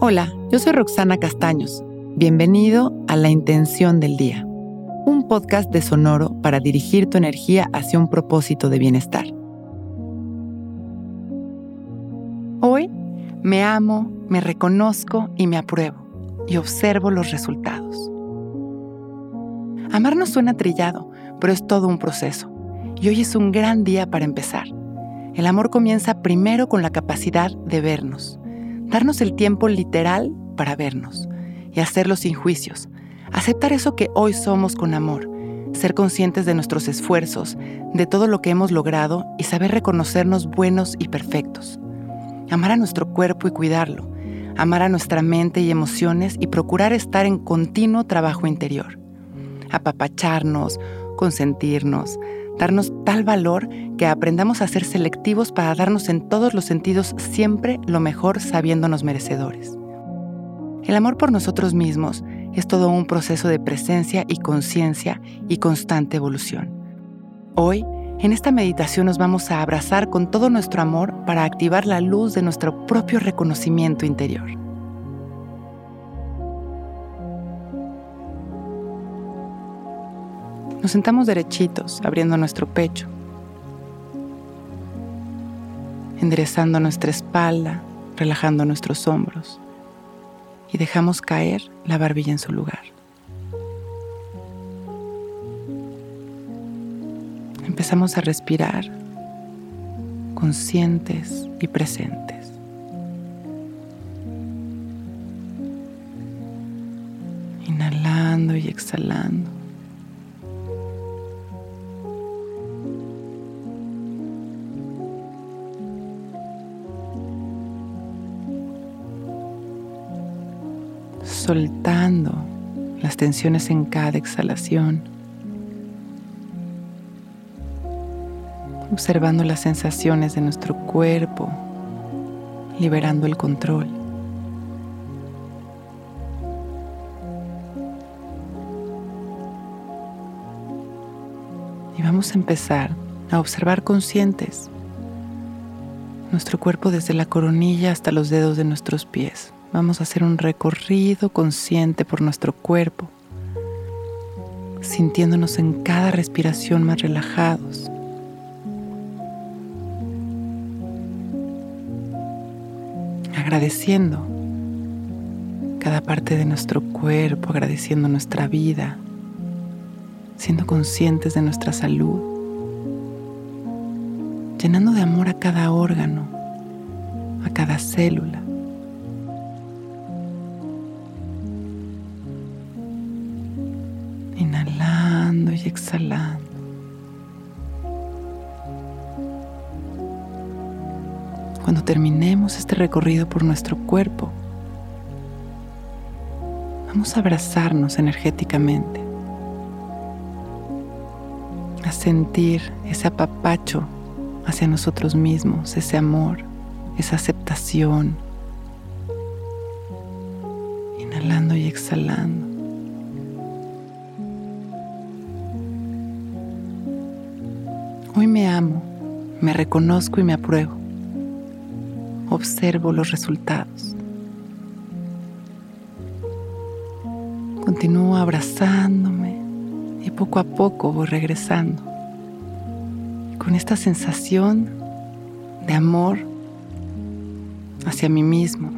Hola, yo soy Roxana Castaños. Bienvenido a La Intención del Día, un podcast de Sonoro para dirigir tu energía hacia un propósito de bienestar. Hoy me amo, me reconozco y me apruebo y observo los resultados. Amar no suena trillado, pero es todo un proceso y hoy es un gran día para empezar. El amor comienza primero con la capacidad de vernos, darnos el tiempo literal para vernos y hacerlo sin juicios, aceptar eso que hoy somos con amor, ser conscientes de nuestros esfuerzos, de todo lo que hemos logrado y saber reconocernos buenos y perfectos. Amar a nuestro cuerpo y cuidarlo, amar a nuestra mente y emociones y procurar estar en continuo trabajo interior. Apapacharnos, consentirnos, darnos tal valor que aprendamos a ser selectivos para darnos en todos los sentidos siempre lo mejor sabiéndonos merecedores. El amor por nosotros mismos es todo un proceso de presencia y conciencia y constante evolución. Hoy, en esta meditación nos vamos a abrazar con todo nuestro amor para activar la luz de nuestro propio reconocimiento interior. Nos sentamos derechitos, abriendo nuestro pecho, enderezando nuestra espalda, relajando nuestros hombros y dejamos caer la barbilla en su lugar. Empezamos a respirar conscientes y presentes. Inhalando y exhalando. Soltando las tensiones en cada exhalación, observando las sensaciones de nuestro cuerpo, liberando el control. Y vamos a empezar a observar conscientes nuestro cuerpo desde la coronilla hasta los dedos de nuestros pies. Vamos a hacer un recorrido consciente por nuestro cuerpo, sintiéndonos en cada respiración más relajados. Agradeciendo cada parte de nuestro cuerpo, agradeciendo nuestra vida, siendo conscientes de nuestra salud, llenando de amor a cada órgano, a cada célula. Exhalando. Cuando terminemos este recorrido por nuestro cuerpo, vamos a abrazarnos energéticamente, a sentir ese apapacho hacia nosotros mismos, ese amor, esa aceptación, inhalando y exhalando. Hoy me amo, me reconozco y me apruebo. Observo los resultados. Continúo abrazándome y poco a poco voy regresando con esta sensación de amor hacia mí mismo,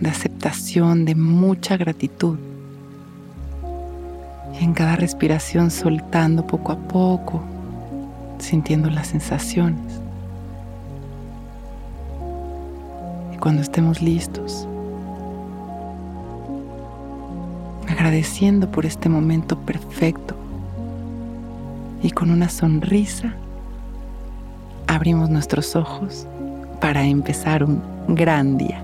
de aceptación, de mucha gratitud. Y en cada respiración soltando poco a poco sintiendo las sensaciones. Y cuando estemos listos, agradeciendo por este momento perfecto y con una sonrisa, abrimos nuestros ojos para empezar un gran día.